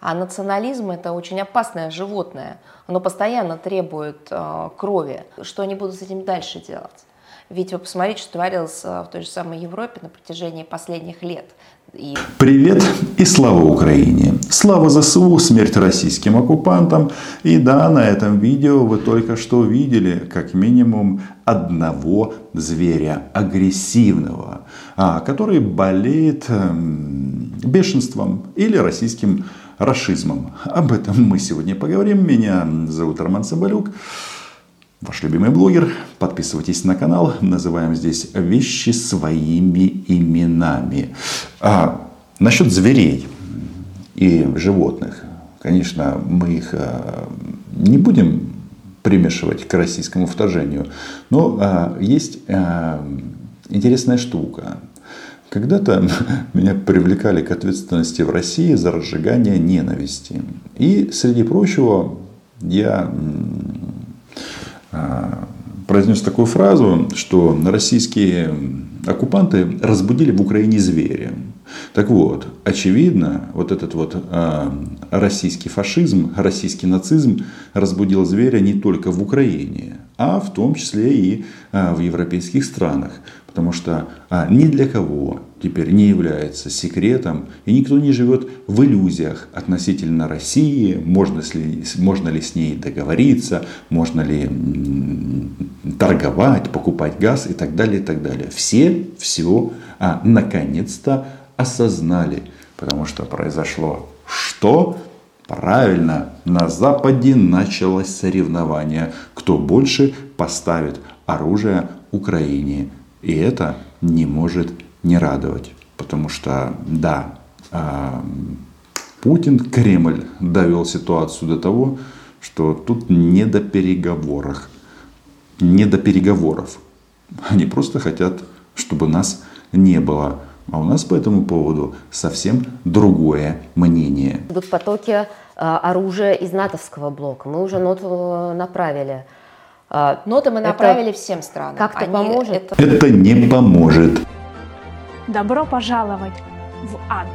А национализм это очень опасное животное. Оно постоянно требует э, крови. Что они будут с этим дальше делать? Ведь вы посмотрите, что творилось э, в той же самой Европе на протяжении последних лет. И... Привет и слава Украине! Слава ЗСУ, смерть российским оккупантам. И да, на этом видео вы только что увидели как минимум одного зверя агрессивного, а, который болеет эм, бешенством или российским расизмом. Об этом мы сегодня поговорим. Меня зовут Роман Соболюк. Ваш любимый блогер. Подписывайтесь на канал. Называем здесь вещи своими именами. А, насчет зверей и животных. Конечно, мы их а, не будем примешивать к российскому вторжению. Но а, есть а, интересная штука. Когда-то меня привлекали к ответственности в России за разжигание ненависти. И, среди прочего, я а, произнес такую фразу, что российские оккупанты разбудили в Украине зверя. Так вот, очевидно, вот этот вот э, российский фашизм, российский нацизм разбудил зверя не только в Украине, а в том числе и э, в европейских странах. Потому что а, ни для кого теперь не является секретом, и никто не живет в иллюзиях относительно России, можно ли, можно ли с ней договориться, можно ли торговать, покупать газ и так далее, и так далее. Все все а, наконец-то осознали, потому что произошло что? Правильно, на Западе началось соревнование, кто больше поставит оружие Украине. И это не может не радовать. Потому что, да, а, Путин, Кремль довел ситуацию до того, что тут не до переговоров. Не до переговоров. Они просто хотят, чтобы нас не было. А у нас по этому поводу совсем другое мнение. Идут потоки а, оружия из натовского блока. Мы уже ноту направили. А, ноты мы направили это всем странам. Как-то поможет? Это... это не поможет. Добро пожаловать в ад.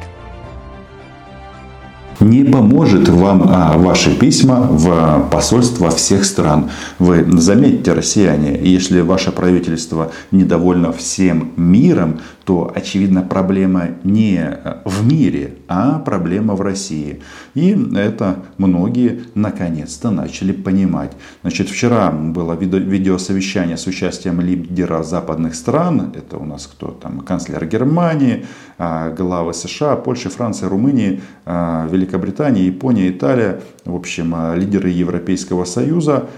Не поможет вам а, ваши письма в посольства всех стран. Вы заметьте, россияне, если ваше правительство недовольно всем миром, то, очевидно, проблема не в мире, а проблема в России. И это многие наконец-то начали понимать. Значит, вчера было видеосовещание с участием лидера западных стран. Это у нас кто там? Канцлер Германии, а, главы США, Польши, Франции, Румынии, а, Великобритании, Япония, Италия. В общем, а, лидеры Европейского Союза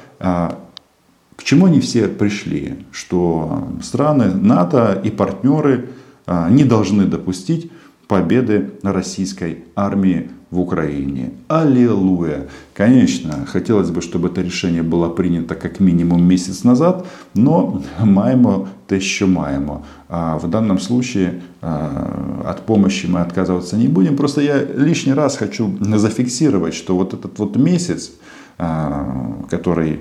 к чему они все пришли? Что страны НАТО и партнеры а, не должны допустить победы российской армии в Украине. Аллилуйя! Конечно, хотелось бы, чтобы это решение было принято как минимум месяц назад, но маемо то еще маемо. А в данном случае а, от помощи мы отказываться не будем. Просто я лишний раз хочу зафиксировать, что вот этот вот месяц, а, который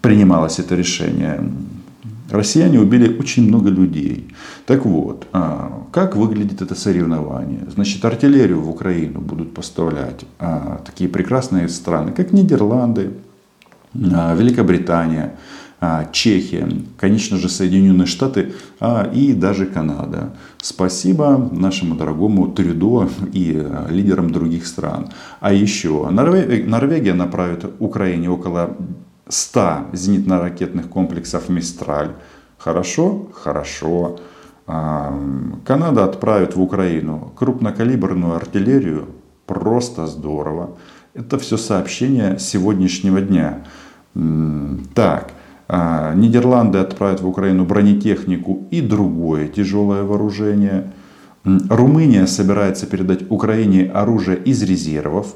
принималось это решение, Россияне убили очень много людей. Так вот, а, как выглядит это соревнование? Значит, артиллерию в Украину будут поставлять а, такие прекрасные страны, как Нидерланды, а, Великобритания, Чехия, конечно же, Соединенные Штаты и даже Канада. Спасибо нашему дорогому Трюдо и лидерам других стран. А еще Норвегия направит Украине около 100 зенитно-ракетных комплексов «Мистраль». Хорошо? Хорошо. А, Канада отправит в Украину крупнокалиберную артиллерию. Просто здорово. Это все сообщения сегодняшнего дня. Так, а, Нидерланды отправят в Украину бронетехнику и другое тяжелое вооружение. Румыния собирается передать Украине оружие из резервов.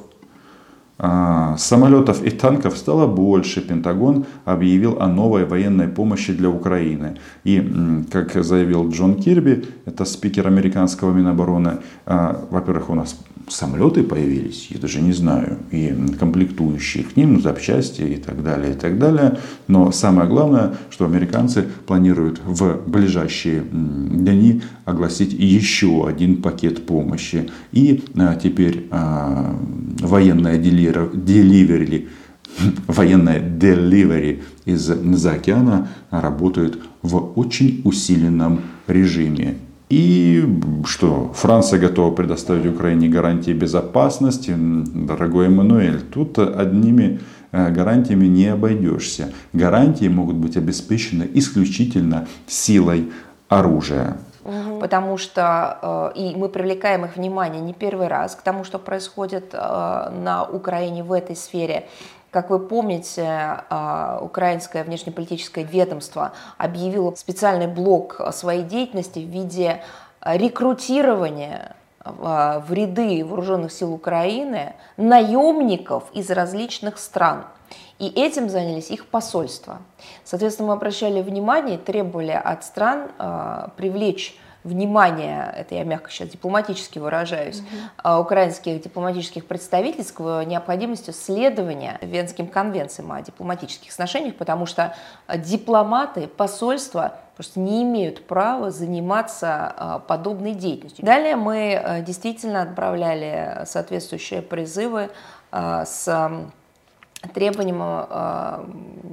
А, самолетов и танков стало больше. Пентагон объявил о новой военной помощи для Украины. И, как заявил Джон Кирби, это спикер американского Минобороны, а, во-первых, у нас самолеты появились, я даже не знаю, и комплектующие к ним, запчасти и так далее, и так далее. Но самое главное, что американцы планируют в ближайшие дни огласить еще один пакет помощи. И а, теперь военная деливери, военная деливери из-за океана работает в очень усиленном режиме. И что, Франция готова предоставить Украине гарантии безопасности. Дорогой Эммануэль, тут одними э, гарантиями не обойдешься. Гарантии могут быть обеспечены исключительно силой оружия. Потому что э, и мы привлекаем их внимание не первый раз к тому, что происходит э, на Украине в этой сфере. Как вы помните, а, украинское внешнеполитическое ведомство объявило специальный блок своей деятельности в виде рекрутирования в ряды вооруженных сил Украины наемников из различных стран. И этим занялись их посольства. Соответственно, мы обращали внимание, требовали от стран э, привлечь внимание, это я мягко сейчас дипломатически выражаюсь, mm-hmm. украинских дипломатических представительств к необходимости следования Венским конвенциям о дипломатических отношениях, потому что дипломаты, посольства просто не имеют права заниматься а, подобной деятельностью. Далее мы а, действительно отправляли соответствующие призывы с требованием э,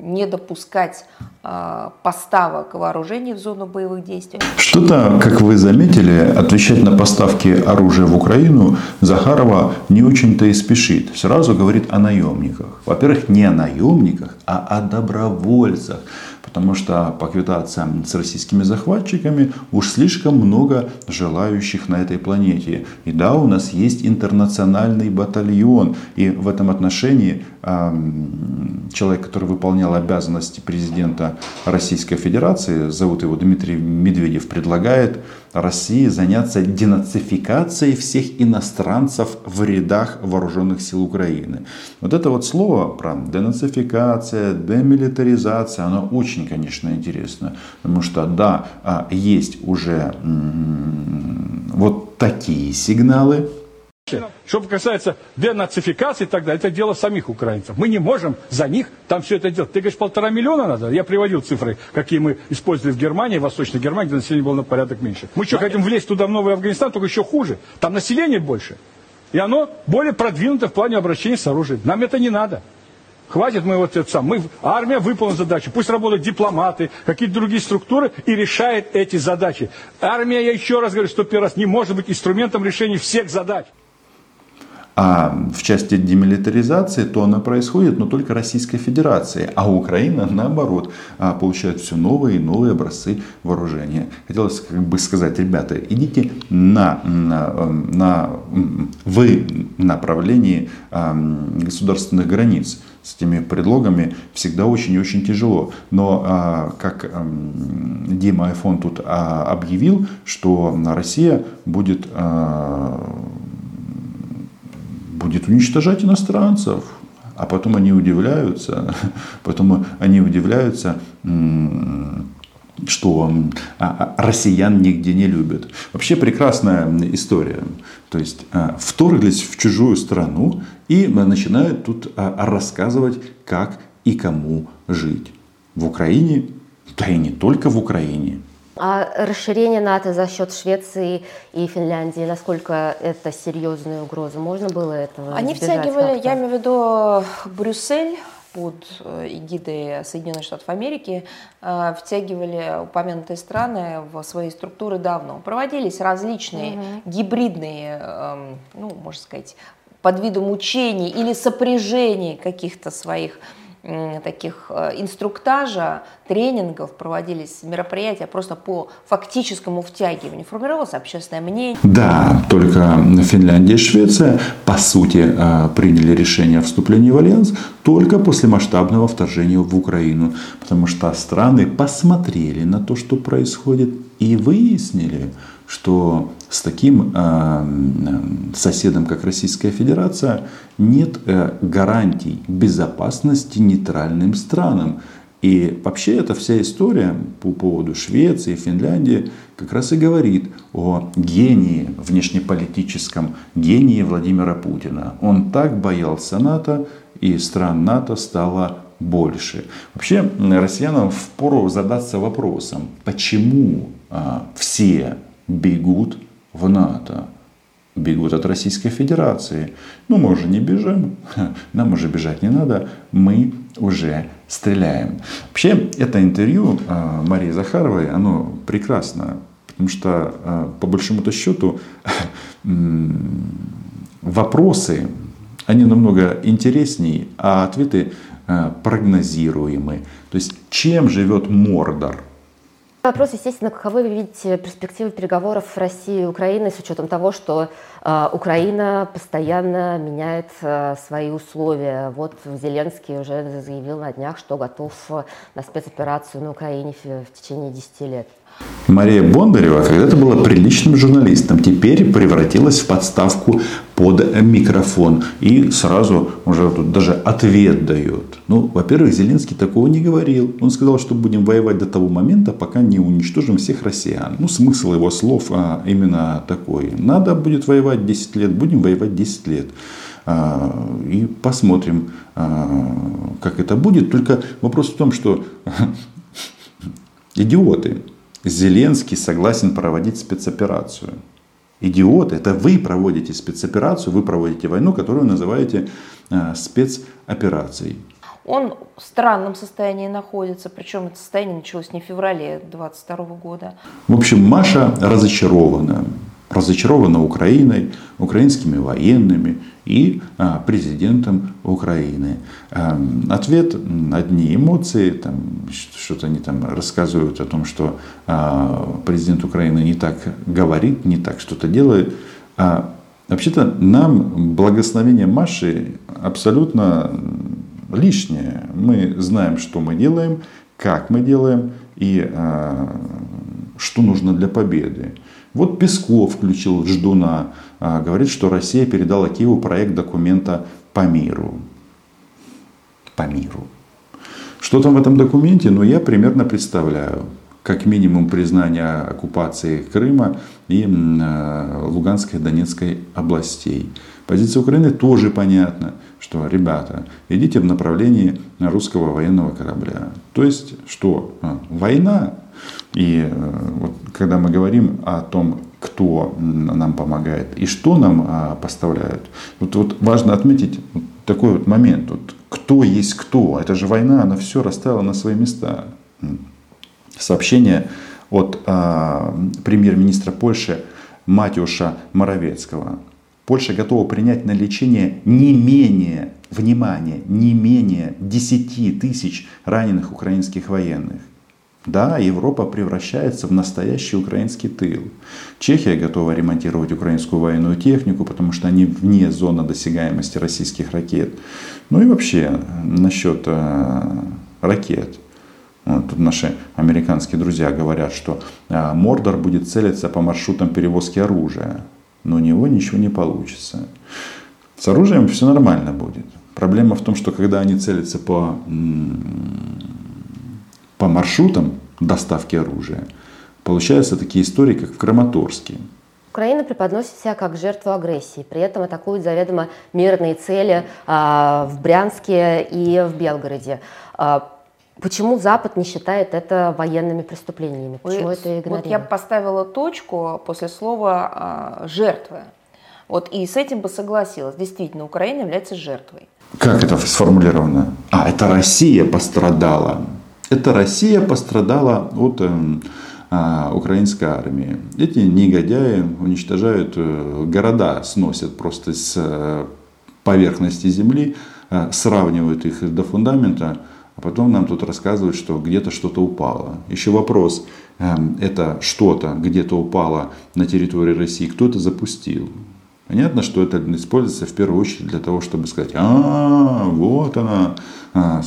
не допускать э, поставок вооружений в зону боевых действий. Что-то, как вы заметили, отвечать на поставки оружия в Украину Захарова не очень-то и спешит. Сразу говорит о наемниках. Во-первых, не о наемниках, а о добровольцах потому что поквитаться с российскими захватчиками уж слишком много желающих на этой планете. И да, у нас есть интернациональный батальон, и в этом отношении человек, который выполнял обязанности президента Российской Федерации, зовут его Дмитрий Медведев, предлагает России заняться денацификацией всех иностранцев в рядах вооруженных сил Украины. Вот это вот слово про денацификация, демилитаризация, оно очень, конечно, интересно. Потому что, да, а, есть уже вот такие сигналы, что касается денацификации и так далее, это дело самих украинцев. Мы не можем за них там все это делать. Ты говоришь, полтора миллиона надо? Я приводил цифры, какие мы использовали в Германии, в Восточной Германии, где население было на порядок меньше. Мы что, хотим влезть туда, в Новый Афганистан, только еще хуже. Там население больше. И оно более продвинуто в плане обращения с оружием. Нам это не надо. Хватит мы вот это сам. Мы, армия выполнила задачу. Пусть работают дипломаты, какие-то другие структуры и решает эти задачи. Армия, я еще раз говорю, первый раз, не может быть инструментом решения всех задач. А в части демилитаризации то она происходит, но только Российской Федерации. А Украина, наоборот, а, получает все новые и новые образцы вооружения. Хотелось как бы сказать, ребята, идите на, на, на вы направлении государственных границ. С этими предлогами всегда очень и очень тяжело. Но, а, как Дима Айфон тут а, объявил, что Россия будет будет уничтожать иностранцев. А потом они удивляются, потом они удивляются, что а, а, россиян нигде не любят. Вообще прекрасная история. То есть а, вторглись в чужую страну и начинают тут рассказывать, как и кому жить. В Украине, да и не только в Украине. А расширение НАТО за счет Швеции и Финляндии, насколько это серьезная угроза? Можно было этого Они втягивали, я имею в виду Брюссель, под э, эгидой Соединенных Штатов Америки э, втягивали упомянутые страны в свои структуры давно. Проводились различные угу. гибридные, эм, ну, можно сказать, под видом учений или сопряжений каких-то своих таких э, инструктажа, тренингов проводились мероприятия просто по фактическому втягиванию. Формировалось общественное мнение. Да, только Финляндия и Швеция, по сути, э, приняли решение о вступлении в альянс только после масштабного вторжения в Украину. Потому что страны посмотрели на то, что происходит, и выяснили, что с таким э, соседом, как Российская Федерация, нет э, гарантий безопасности нейтральным странам. И вообще эта вся история по поводу Швеции, Финляндии как раз и говорит о гении внешнеполитическом, гении Владимира Путина. Он так боялся НАТО, и стран НАТО стало больше. Вообще россиянам впору задаться вопросом, почему а, все бегут в НАТО? бегут от Российской Федерации. Ну, мы уже не бежим, нам уже бежать не надо, мы уже стреляем. Вообще, это интервью а, Марии Захаровой, оно прекрасно, потому что, а, по большому-то счету, вопросы, они намного интереснее, а ответы а, прогнозируемы. То есть, чем живет Мордор – Вопрос, естественно, каковы вы видите перспективы переговоров России и Украины с учетом того, что э, Украина постоянно меняет э, свои условия. Вот Зеленский уже заявил на днях, что готов э, на спецоперацию на Украине в, в течение 10 лет. Мария Бондарева когда-то была приличным журналистом, теперь превратилась в подставку под микрофон и сразу уже тут даже ответ дает. Ну, во-первых, Зеленский такого не говорил. Он сказал, что будем воевать до того момента, пока не уничтожим всех россиян. Ну, смысл его слов а, именно такой. Надо будет воевать 10 лет, будем воевать 10 лет. А, и посмотрим, а, как это будет. Только вопрос в том, что идиоты Зеленский согласен проводить спецоперацию. Идиоты, это вы проводите спецоперацию, вы проводите войну, которую называете э, спецоперацией. Он в странном состоянии находится, причем это состояние началось не в феврале 2022 года. В общем, Маша разочарована разочарована Украиной, украинскими военными и а, президентом Украины. А, ответ одни эмоции, там, что-то они там рассказывают о том, что а, президент Украины не так говорит, не так что-то делает. А, вообще-то нам благословение Маши абсолютно лишнее. Мы знаем, что мы делаем, как мы делаем и что нужно для победы. Вот Песков включил Ждуна, а, говорит, что Россия передала Киеву проект документа по миру. По миру. Что там в этом документе? Ну, я примерно представляю. Как минимум признание оккупации Крыма и а, Луганской и Донецкой областей. Позиция Украины тоже понятна, что, ребята, идите в направлении русского военного корабля. То есть, что а, война и э, вот, когда мы говорим о том, кто нам помогает и что нам а, поставляют, вот, вот важно отметить такой вот момент. Вот, кто есть кто? Это же война, она все расставила на свои места. Сообщение от а, премьер-министра Польши Матюша Моровецкого. Польша готова принять на лечение не менее, внимание, не менее 10 тысяч раненых украинских военных. Да, Европа превращается в настоящий украинский тыл. Чехия готова ремонтировать украинскую военную технику, потому что они вне зоны досягаемости российских ракет. Ну и вообще насчет э, ракет. Вот тут наши американские друзья говорят, что э, Мордор будет целиться по маршрутам перевозки оружия, но у него ничего не получится. С оружием все нормально будет. Проблема в том, что когда они целятся по по маршрутам доставки оружия, получаются такие истории, как в Краматорске. Украина преподносит себя как жертву агрессии, при этом атакует заведомо мирные цели а, в Брянске и в Белгороде. А, почему Запад не считает это военными преступлениями? Почему Вы, это игнорирует? Вот я поставила точку после слова а, «жертвы». Вот и с этим бы согласилась. Действительно, Украина является жертвой. Как это сформулировано? А, это Россия пострадала. Это Россия пострадала от эм, а, украинской армии. Эти негодяи уничтожают э, города, сносят просто с э, поверхности земли, э, сравнивают их до фундамента, а потом нам тут рассказывают, что где-то что-то упало. Еще вопрос, эм, это что-то где-то упало на территории России, кто это запустил? Понятно, что это используется в первую очередь для того, чтобы сказать, а, вот она, а,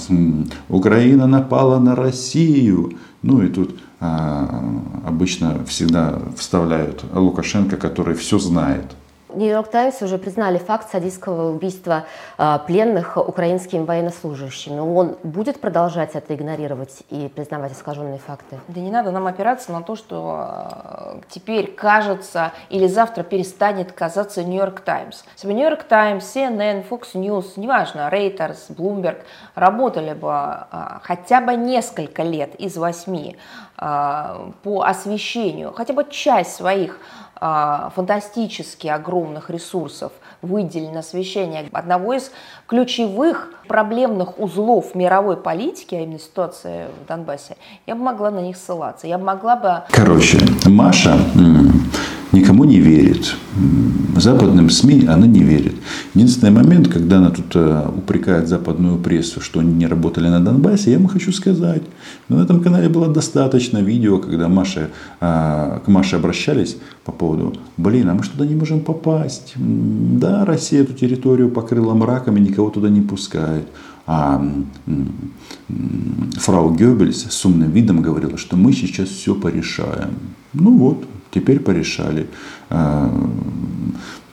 Украина напала на Россию. Ну и тут а, обычно всегда вставляют Лукашенко, который все знает. Нью-Йорк Таймс уже признали факт садистского убийства э, пленных украинскими военнослужащими. Он будет продолжать это игнорировать и признавать искаженные факты? Да не надо нам опираться на то, что э, теперь кажется или завтра перестанет казаться Нью-Йорк Таймс. Если бы Нью-Йорк Таймс, CNN, Fox News, неважно, Reuters, Bloomberg работали бы э, хотя бы несколько лет из восьми по освещению, хотя бы часть своих а, фантастически огромных ресурсов выделили на освещение одного из ключевых проблемных узлов мировой политики, а именно ситуация в Донбассе, я бы могла на них ссылаться. Я могла бы... Короче, Маша никому не верит. Западным СМИ она не верит. Единственный момент, когда она тут э, упрекает западную прессу, что они не работали на Донбассе, я вам хочу сказать. Но на этом канале было достаточно видео, когда Маша, а, к Маше обращались по поводу, блин, а мы что туда не можем попасть? Да, Россия эту территорию покрыла мраком и никого туда не пускает. А фрау Геббельс с умным видом говорила, что мы сейчас все порешаем. Ну вот, теперь порешали.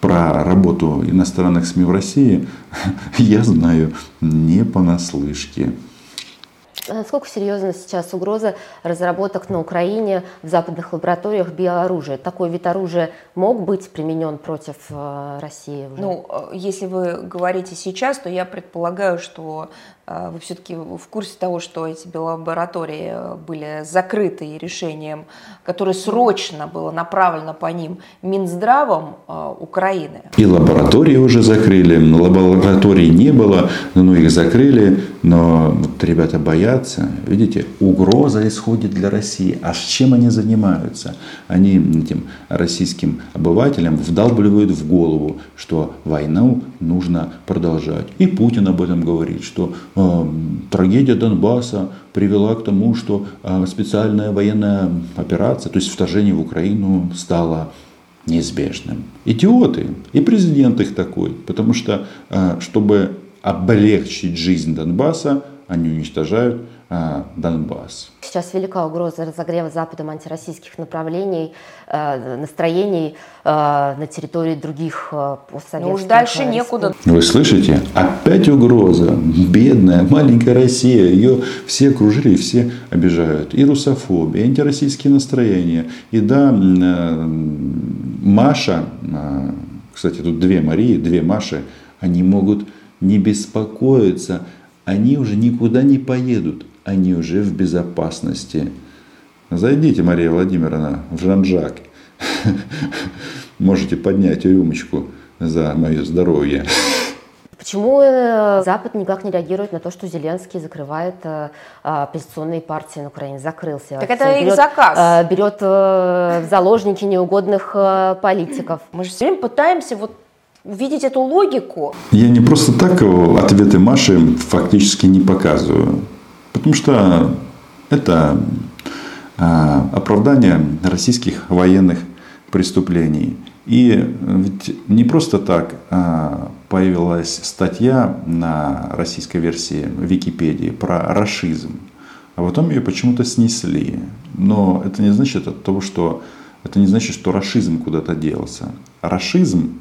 Про работу иностранных СМИ в России я знаю не понаслышке. Насколько серьезна сейчас угроза разработок на Украине в западных лабораториях биооружия? Такой вид оружия мог быть применен против э, России? Уже? Ну, э, если вы говорите сейчас, то я предполагаю, что вы все-таки в курсе того, что эти лаборатории э, были закрыты решением, которое срочно было направлено по ним Минздравом э, Украины? И лаборатории уже закрыли, лабораторий не было, но их закрыли, но вот ребята боятся. Видите, угроза исходит для России. А с чем они занимаются? Они этим российским обывателям вдалбливают в голову, что войну нужно продолжать. И Путин об этом говорит, что трагедия Донбасса привела к тому, что э, специальная военная операция, то есть вторжение в Украину стало неизбежным. Идиоты. И президент их такой. Потому что, э, чтобы облегчить жизнь Донбасса, они уничтожают а, Донбасс. Сейчас велика угроза разогрева Западом антироссийских направлений, э, настроений э, на территории других э, постсоветских Ну уж дальше некуда. Вы слышите? Опять угроза. Бедная маленькая Россия. Ее все окружили и все обижают. И русофобия, и антироссийские настроения. И да, Маша, кстати, тут две Марии, две Маши, они могут не беспокоиться, они уже никуда не поедут они уже в безопасности. Зайдите, Мария Владимировна, в Жан-Жак. Можете поднять рюмочку за мое здоровье. Почему э, Запад никак не реагирует на то, что Зеленский закрывает э, оппозиционные партии на Украине? Закрылся. Так это берет, их заказ. Э, берет в заложники неугодных политиков. Мы же все время пытаемся вот увидеть эту логику. Я не просто так ответы Маши фактически не показываю. Потому что это а, оправдание российских военных преступлений. И ведь не просто так а, появилась статья на российской версии Википедии про расизм, а потом ее почему-то снесли. Но это не значит от того, что это не значит, что расизм куда-то делся. Расизм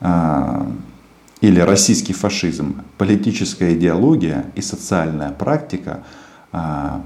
или российский фашизм, политическая идеология и социальная практика а,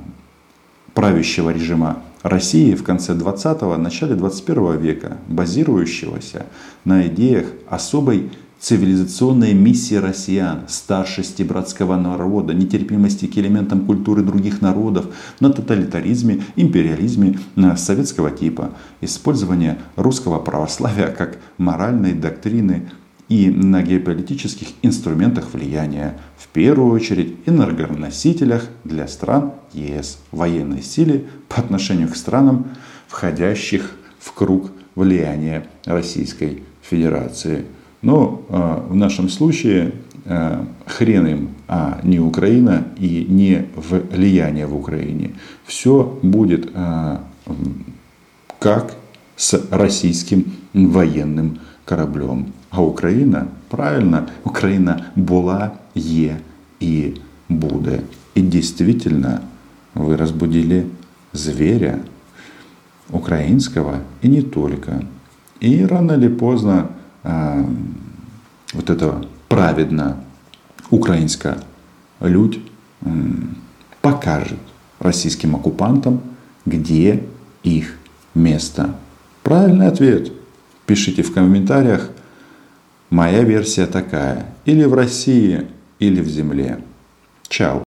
правящего режима России в конце 20-го, начале 21 века, базирующегося на идеях особой цивилизационной миссии россиян, старшести братского народа, нетерпимости к элементам культуры других народов, на тоталитаризме, империализме советского типа, использование русского православия как моральной доктрины и на геополитических инструментах влияния, в первую очередь энергоносителях для стран ЕС, военной силе по отношению к странам, входящих в круг влияния Российской Федерации. Но э, в нашем случае э, хрен им, а не Украина и не влияние в Украине. Все будет э, как с российским военным кораблем. А Україна, правильно, Україна була, є и буде. И действительно, вы разбудили зверя украинского и не только. И рано или поздно э, вот это праведно украинская людь э, покажет российским оккупантам, где их место. Правильный ответ. Пишите в комментариях. Моя версия такая. Или в России, или в земле. Чао.